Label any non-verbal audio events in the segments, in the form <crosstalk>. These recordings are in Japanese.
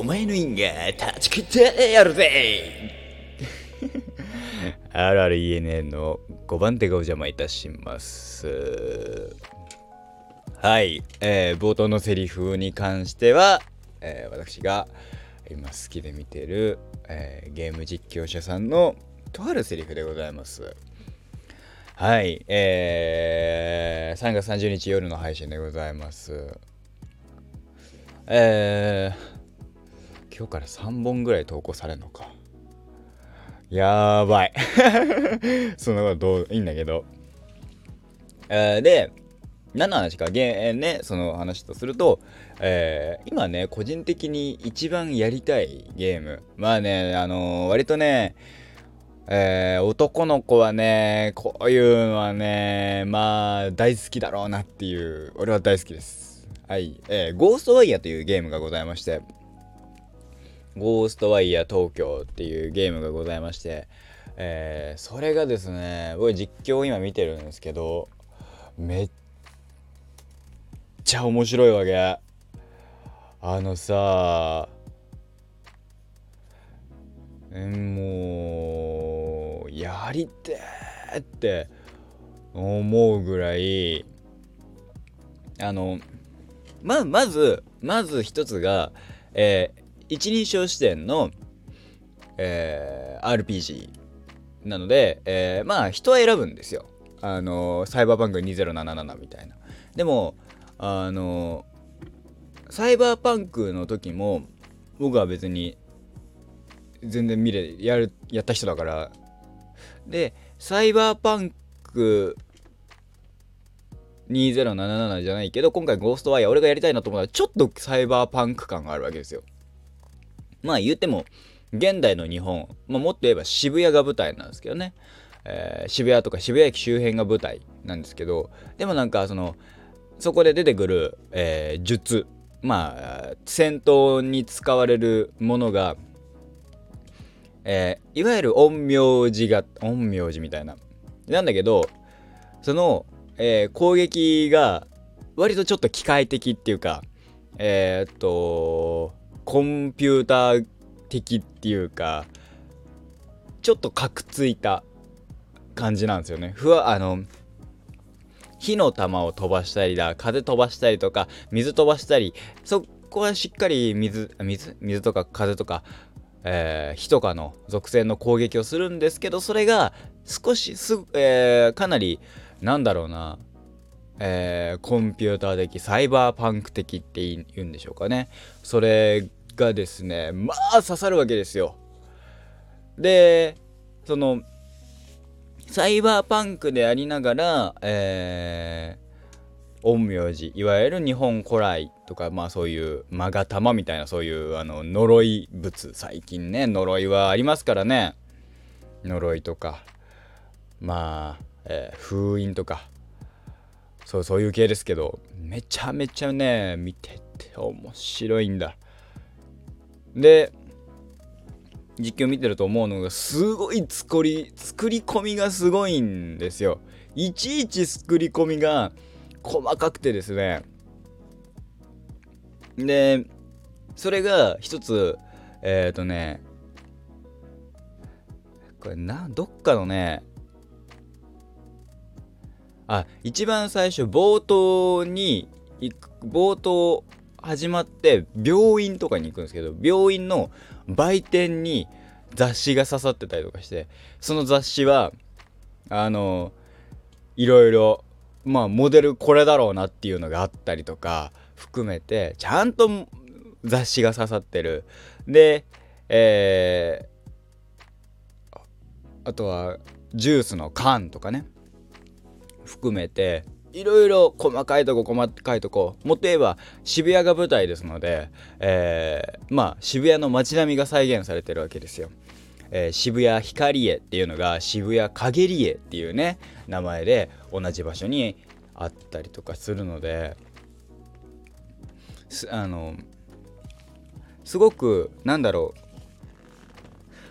お前の因が断ち切ってやるぜ。<laughs> RRENN の5番手がお邪魔いたします。はい、えー、冒頭のセリフに関しては、えー、私が今好きで見てる、えー、ゲーム実況者さんのとあるセリフでございます。はい、えー、3月30日夜の配信でございます。えー、今日から3本ぐらい投稿されるのか。やばい。<laughs> そんなことどういいんだけど。えー、で、何の話か、ゲーね、その話とすると、えー、今ね、個人的に一番やりたいゲーム。まあね、あのー、割とね、えー、男の子はね、こういうのはね、まあ、大好きだろうなっていう、俺は大好きです。はい、えー、ゴーストワイヤーというゲームがございまして、ゴーストワイヤー東京っていうゲームがございまして、えー、それがですね、僕実況を今見てるんですけど、めっちゃ面白いわけ。あのさ、えもう、やりてーって思うぐらい、あの、ままずまず一つが、え、一人称視点の、えー、RPG なので、えー、まあ人は選ぶんですよ。あのサイバーバンク2077みたいな。でもあのサイバーパンクの時も僕は別に全然見れやるやった人だからでサイバーパンク2077じゃないけど、今回ゴーストワイヤー俺がやりたいなと思ったら、ちょっとサイバーパンク感があるわけですよ。まあ言っても、現代の日本、まあ、もっと言えば渋谷が舞台なんですけどね。えー、渋谷とか渋谷駅周辺が舞台なんですけど、でもなんかその、そこで出てくる、えー、術、まあ、戦闘に使われるものが、えー、いわゆる陰陽師が、陰陽師みたいな。なんだけど、その、えー、攻撃が割とちょっと機械的っていうか、えー、っと、コンピューター的っていうか、ちょっとカクついた感じなんですよね。ふわ、あの、火の玉を飛ばしたりだ、風飛ばしたりとか、水飛ばしたり、そこはしっかり水、水水とか風とか、えー、火とかの属性の攻撃をするんですけど、それが少しす、えー、かなりなんだろうな、えー、コンピューター的、サイバーパンク的って言うんでしょうかね。それがですね、まあ刺さるわけですよ。で、その、サイバーパンクでありながら、えー、陰陽師、いわゆる日本古来とか、まあそういう勾玉みたいなそういうあの呪い物、最近ね、呪いはありますからね。呪いとか、まあ、えー、封印とかそうそういう系ですけどめちゃめちゃね見てて面白いんだで実況見てると思うのがすごい作り作り込みがすごいんですよ。いちいち作り込みが細かくてですね。でそれが一つえっ、ー、とねこれなどっかのねあ一番最初冒頭に冒頭始まって病院とかに行くんですけど病院の売店に雑誌が刺さってたりとかしてその雑誌はあのいろいろまあモデルこれだろうなっていうのがあったりとか含めてちゃんと雑誌が刺さってる。でえー、あとはジュースの缶とかね含めていろいろ細かいとこ細かいとこもっと言えば渋谷が舞台ですので、えー、まあ渋谷の街並みが再現されてるわけですよ。えー、渋谷光家っていうのが渋谷陰り家っていうね名前で同じ場所にあったりとかするのですあのすごくなんだろ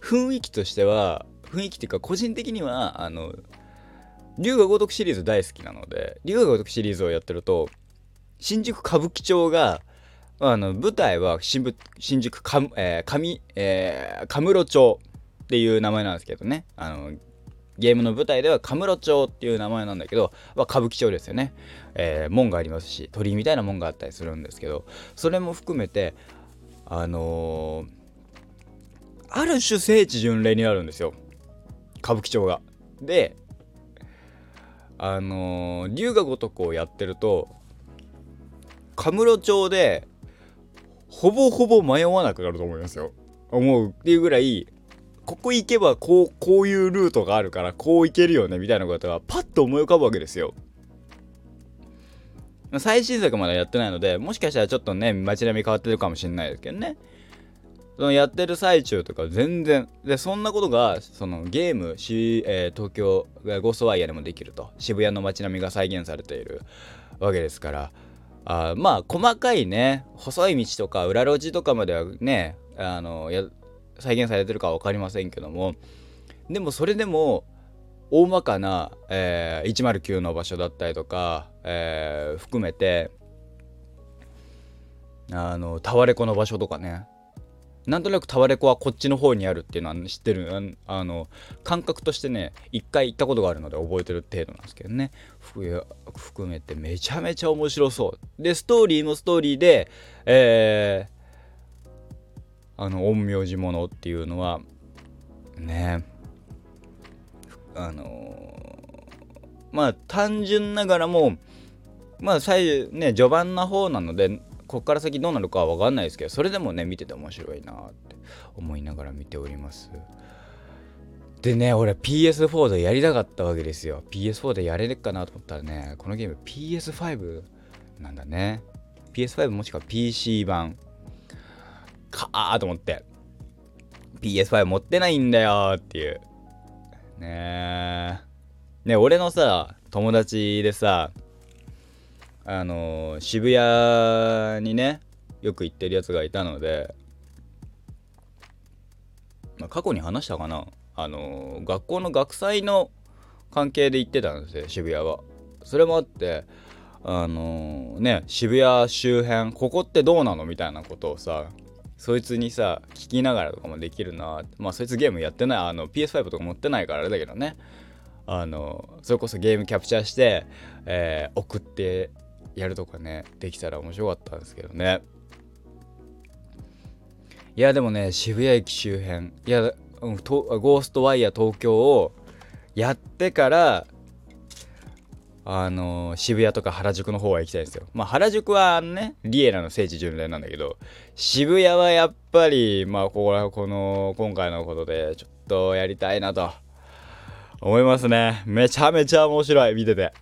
う雰囲気としては雰囲気っていうか個人的にはあの龍が如くシリーズ大好きなので龍が如くシリーズをやってると新宿歌舞伎町があの舞台は新新宿か、えー上えー、神室町っていう名前なんですけどね。あのゲームの舞台では神室町っていう名前なんだけど、まあ、歌舞伎町ですよね、えー、門がありますし鳥居みたいな門があったりするんですけどそれも含めてあのー、ある種聖地巡礼になるんですよ。歌舞伎町が。であのー、龍が如くをやってると神室町でほぼほぼ迷わなくなると思いますよ。思うっていうぐらいここ行けばこうこういうルートがあるからこう行けるよねみたいなことがパッと思い浮かぶわけですよ。最新作まだやってないのでもしかしたらちょっとね街並み変わってるかもしれないですけどね。そのやってる最中とか全然でそんなことがそのゲームし、えー、東京ゴーストワイヤーでもできると。渋谷の街並みが再現されているわけですから。あまあ細かいね細い道とか裏路地とかまではねあのや再現されてるかは分かりませんけども。でもそれでも大まかな、えー、109の場所だったりとか、えー、含めてあのタワレコの場所とかね。なんとなくタワレコはこっちの方にあるっていうのは知ってる。あの感覚としてね一回行ったことがあるので覚えてる程度なんですけどね。含めてめちゃめちゃ面白そう。でストーリーもストーリーでえー、あの陰陽師者っていうのはねあのー、まあ単純ながらもまあ最ね序盤の方なのでこっから先どうなるかは分かんないですけどそれでもね見てて面白いなって思いながら見ております。でね俺 PS4 でやりたかったわけですよ。PS4 でやれるかなと思ったらねこのゲーム PS5 なんだね。PS5 もしくは PC 版。かーと思って。PS5 持ってないんだよっていう。ねえね俺のさ友達でさあの渋谷にねよく行ってるやつがいたので、まあ、過去に話したかな。あの学校の学祭の関係で行ってたんですよ渋谷は。それもあってあのね渋谷周辺ここってどうなの？みたいなことをさそいつにさ聞きながらとかもできるな。まあそいつゲームやってないあの PS5 とか持ってないからあれだけどね。あのそれこそゲームキャプチャーして、えー、送ってやるとかねできたら面白かったんですけどねいやでもね渋谷駅周辺いやゴーストワイヤー東京をやってからあの、渋谷とか原宿の方は行きたいんですよ。まあ原宿はね、リエラの聖地巡礼なんだけど、渋谷はやっぱり、まあここら、この、今回のことでちょっとやりたいなと思いますね。めちゃめちゃ面白い、見てて。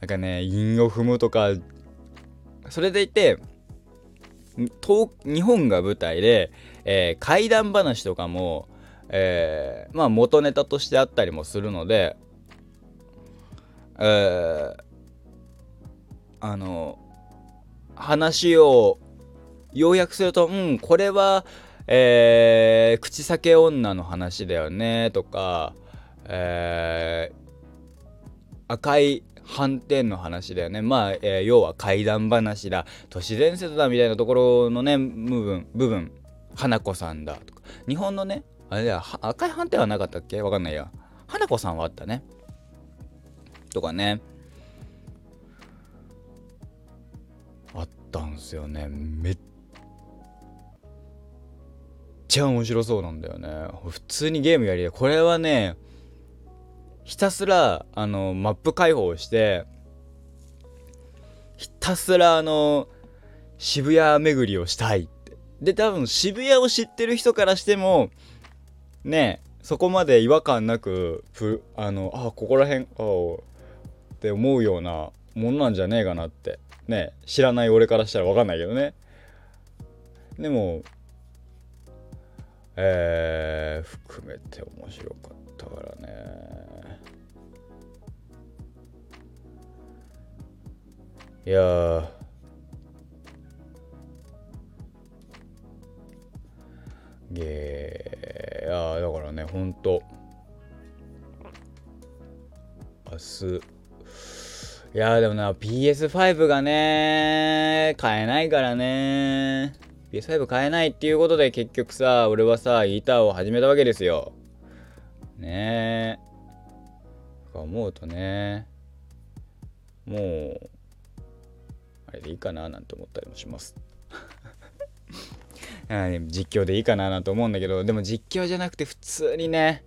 なんかね韻を踏むとかそれでいて日本が舞台で、えー、怪談話とかも、えー、まあ元ネタとしてあったりもするので、えー、あの話を要約するとうんこれは、えー、口裂け女の話だよねとか、えー、赤い反転の話だよね。まあ、えー、要は怪談話だ。都市伝説だみたいなところのね部分部分。花子さんだとか。日本のねあれだ赤い反転はなかったっけ？わかんないや花子さんはあったね。とかね。あったんすよね。めっちゃ面白そうなんだよね。普通にゲームやりこれはねひたすらあのマップ開放してひたすらあの渋谷巡りをしたいって。で多分渋谷を知ってる人からしてもねそこまで違和感なくあのあここら辺あって思うようなものなんじゃねえかなって。ね知らない俺からしたら分かんないけどね。でもえー、含めて面白かったからね。いやゲー、いやだからね、ほんと、明日、いやでもな PS5 がね買えないからね PS5 買えないっていうことで結局さ俺はさギターを始めたわけですよ。ねえとか思うとねもうあれでいいかななんて思ったりもします <laughs> 実況でいいかななんて思うんだけどでも実況じゃなくて普通にね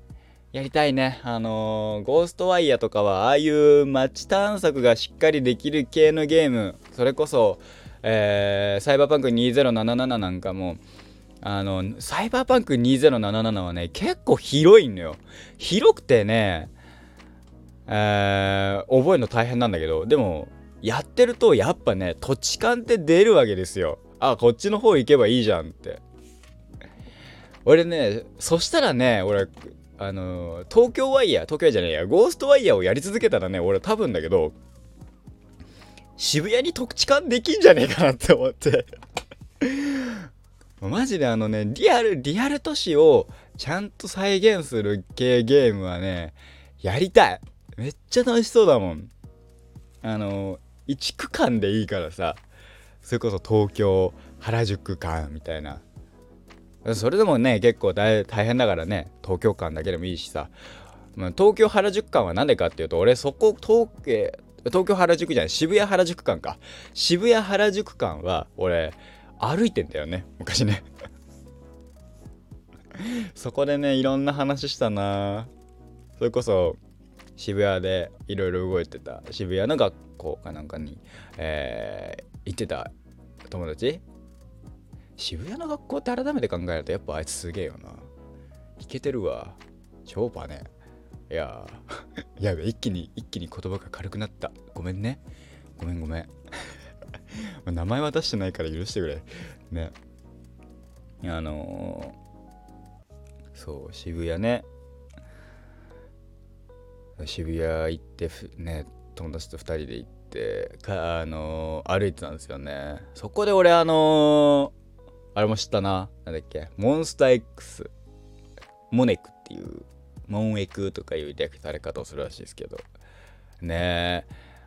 やりたいね。あのー、ゴーストワイヤーとかは、ああいう街探索がしっかりできる系のゲーム、それこそ、えー、サイバーパンク2077なんかも、あの、サイバーパンク2077はね、結構広いのよ。広くてね、えー、覚えるの大変なんだけど、でも、やってるとやっぱね、土地勘って出るわけですよ。あ、こっちの方行けばいいじゃんって。俺ね、そしたらね、俺、あの東京ワイヤー、東京じゃねえや、ゴーストワイヤーをやり続けたらね、俺多分だけど、渋谷に特地感できんじゃねえかなって思って <laughs> マジであのね、リアル、リアル都市をちゃんと再現する系ゲームはね、やりたいめっちゃ楽しそうだもん。あの、1区間でいいからさ、それこそ東京、原宿間みたいな。それでもね、結構大変だからね、東京間だけでもいいしさ。東京原宿間は何でかっていうと、俺そこ、東東京原宿じゃない、渋谷原宿間か。渋谷原宿間は、俺、歩いてんだよね、昔ね。<laughs> そこでね、いろんな話したなそれこそ、渋谷でいろいろ動いてた、渋谷の学校かなんかに、えー、行ってた友達渋谷の学校って改めて考えるとやっぱあいつすげえよな。いけてるわ。超パネ。いやー <laughs> やべ、一気に、一気に言葉が軽くなった。ごめんね。ごめんごめん。<laughs> 名前は出してないから許してくれ。ね。あのー、そう、渋谷ね。渋谷行ってね、友達と2人で行って、かあのー、歩いてたんですよね。そこで俺、あのーあれも知ったな。なんだっけ。モンスター X。モネクっていう、モンエクとかいう略され方をするらしいですけど。ねえ。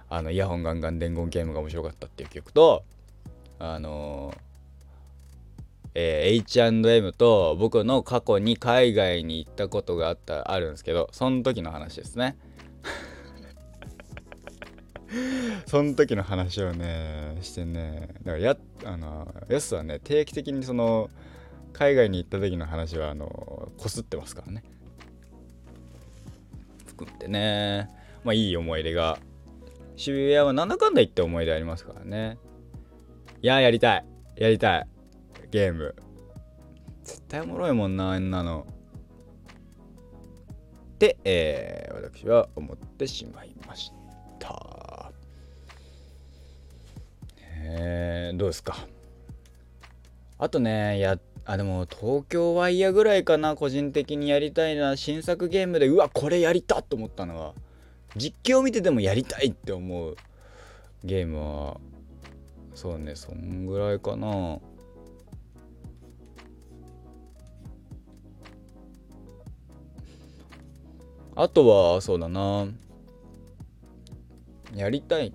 あの、イヤホンガンガン伝言ゲームが面白かったっていう曲と、あのえー、H&M と僕の過去に海外に行ったことがあったあるんですけどその時の話ですね。<laughs> その時の話をねしてねだからやあのやすはね定期的にその海外に行った時の話はあのこすってますからね。含めてね。まあいい思い出が。渋谷はなんだかんだ言って思い出ありますからね。いややりたい。やりたいゲーム。絶対おもろいもんなあんなの。って、えー、私は思ってしまいました。えー、どうですか？あとねやあでも東京ワイヤーぐらいかな個人的にやりたいな。新作ゲームでうわこれやりたと思ったのは。実況見ててもやりたいって思うゲームは。そうねそんぐらいかな。あとはそうだな。やりたい。っ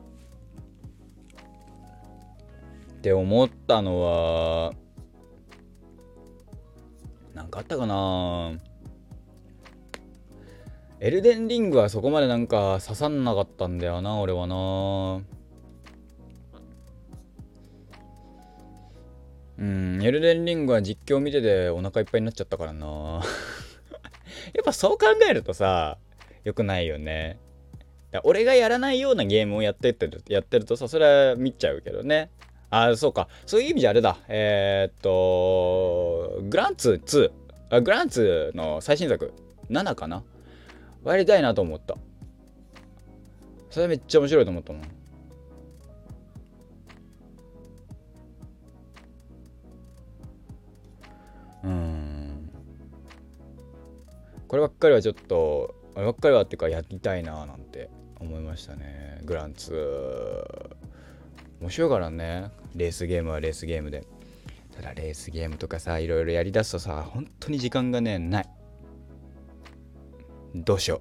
て思ったのは何かあったかな。エルデンリングはそこまでなんか刺さんなかったんだよな俺はな。うんエルデンリングは実況見ててお腹いっぱいになっちゃったからな。やっぱそう考えるとさよくないよね俺がやらないようなゲームをやってってるやってるとさそれは見ちゃうけどねあ、そうか。そういう意味じゃあれだ。えー、っと、グランツ2。あグランツの最新作。7かな？やりたいなと思った。それめっちゃ面白いと思ったもん。うん。こればっかりはちょっとあれ、ばっかりはっていうかやりたいななんて思いましたね。グランツ。ー面白いからね。レースゲームはレースゲームで。ただレースゲームとかさいろいろやりだすとさ本当に時間がねない。どうしよ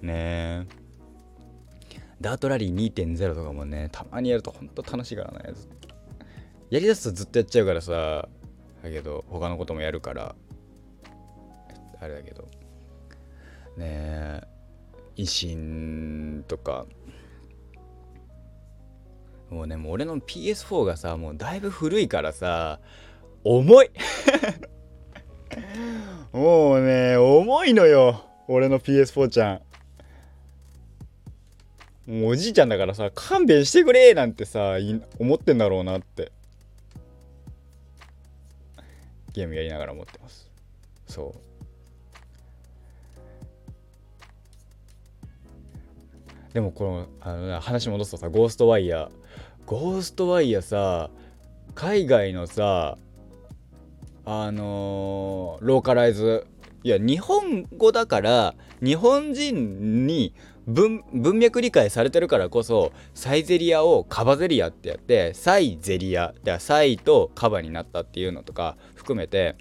う。<laughs> ねえ。ダートラリー2.0とかもねたまにやるとほんと楽しいからね。やりだすとずっとやっちゃうからさ。だけど他のこともやるから。あれだけど。ねえ。維新とか。もうねもう俺の PS4 がさもうだいぶ古いからさ重い。<laughs> もうね重いのよ。俺の PS4 ちゃん。もうおじいちゃんだからさ勘弁してくれなんてさ思ってんだろうなって。ゲームやりながら思ってます。そう。でもこのあの話戻すとさゴーストワイヤー。ゴーストワイヤーさ海外のさあのー、ローカライズ。いや日本語だから日本人に文脈理解されてるからこそサイゼリアをカバゼリアってやってサイゼリア。でサイとカバになったっていうのとか含めて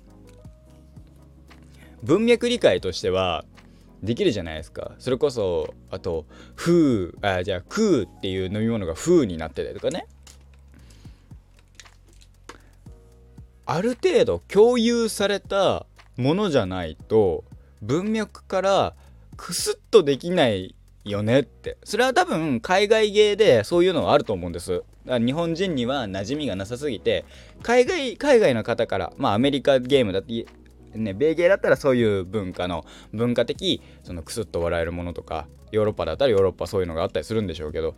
文脈理解としてはできるじゃないですか。それこそあと「フー」あじゃあ「クー」っていう飲み物が「フー」になってたりとかね。ある程度共有されたものじゃないと文脈からクスッとできないよねって。それは多分海外芸でそういうのはあると思うんです。日本人には馴染みがなさすぎて海外海外の方からまあアメリカゲームだってね米芸だったらそういう文化の文化的そのクスッと笑えるものとかヨーロッパだったらヨーロッパそういうのがあったりするんでしょうけど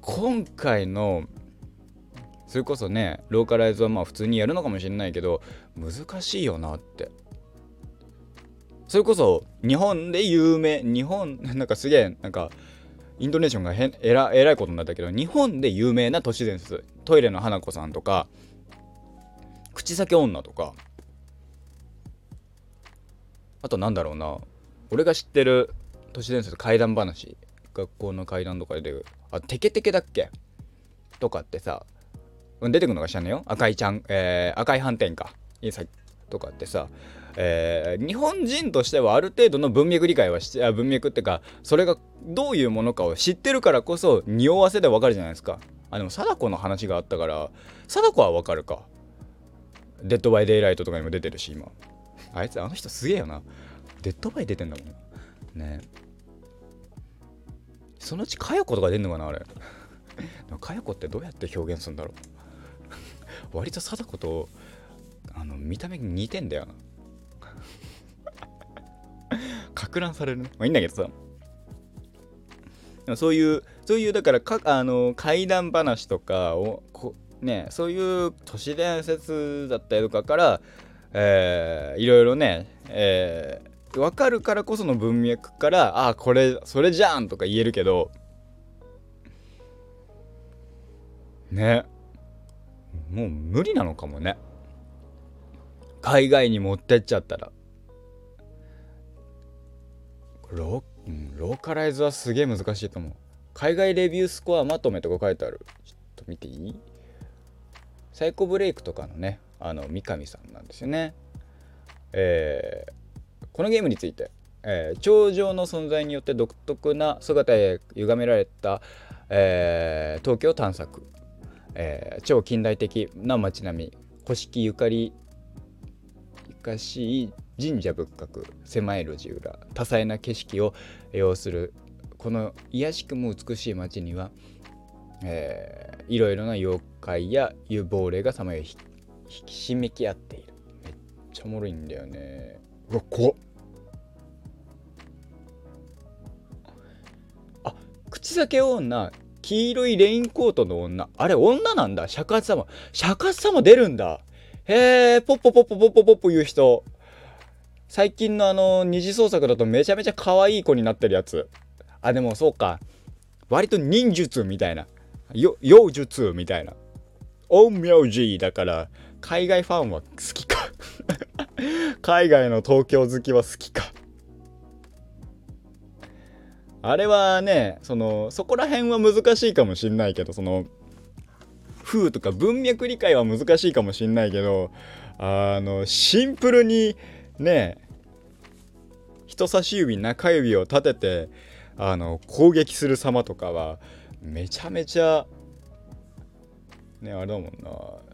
今回のそれこそねローカライズはまあ普通にやるのかもしれないけど難しいよなって。それこそ日本で有名日本なんかすげえなんかイントネーションが変えらえらいことになったけど日本で有名な都市伝説トイレの花子さんとか口先女とかあとなんだろうな。俺が知ってる都市伝説怪談話。学校の怪談とかで出る。あテケテケだっけ？とかってさ。出てくるのが知らんねよ。赤いちゃん、えー、赤い斑点か。とかってさ。えー、日本人としてはある程度の文脈理解はして文脈ってかそれがどういうものかを知ってるからこそ匂わせでわかるじゃないですか。あでも貞子の話があったから貞子はわかるか。デッドバイデイライトとかにも出てるし今。あいつあの人すげえよな。デッドバイ出てんだもん。ね。そのうちかよ子とか出んのかなあれ。かよ子ってどうやって表現するんだろう。<laughs> 割と貞子とあの見た目に似てんだよな。<laughs> か乱されるね。まあいいんだけどさ。そういう、そういう、だからか、あの、怪談話とかを、こね、そういう都市伝説だったりとかから、えー、いろいろね、えー、分かるからこその文脈から、ああ、これ、それじゃんとか言えるけど、ね、もう無理なのかもね。海外に持ってっちゃったら。ロ,、ローカライズはすげえ難しいと思う。海外レビュースコアまとめとか書いてある。ちょっと見ていい？サイコブレイクとかのね。あの三上さんなんですよね。えー、このゲームについて、えー、頂上の存在によって独特な姿へ歪められた、えー、東京探索、えー、超近代的な街並み古式ゆかりゆかしい神社仏閣狭い路地裏多彩な景色を要するこの卑しくも美しい街には、えー、いろいろな妖怪や幽亡霊がさまよい。引き締めき合っている。めっちゃおもろいんだよね。うわ怖っ。あ口裂け女黄色いレインコートの女。あれ女なんだ。釈迦様。釈迦様出るんだ。へえポッポポッポポポポッポ言う人。最近のあの二次創作だとめちゃめちゃ可愛い子になってるやつ。あでもそうか。割と忍術みたいな。妖術みたいな。陰陽師だから。海外ファンは好きか。<laughs> 海外の東京好きは好きか。あれはねそのそこら辺は難しいかもしんないけどその風とか文脈理解は難しいかもしんないけどあのシンプルにね人差し指中指を立ててあの攻撃する様とかはめちゃめちゃねあれだもんな。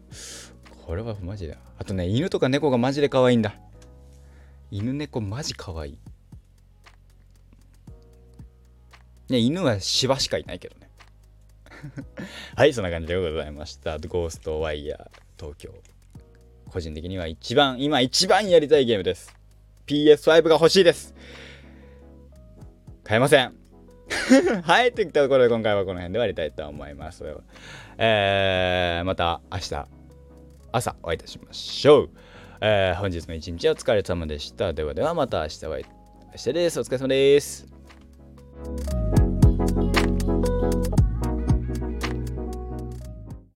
これはマジだ。あとね犬とか猫がマジで可愛いんだ。犬猫マジ可愛い。ね犬は芝しかいないけどね。<laughs> はいそんな感じでございました。ゴーストワイヤー東京。個人的には一番今一番やりたいゲームです。PS5 が欲しいです。買えません。<laughs> はい、といったところで今回はこの辺で終わりたいと思います。えー、また明日。朝お会いいたしましょう。えー、本日も一日お疲れ様でした。ではではまた明日お会い。明日です。お疲れ様です。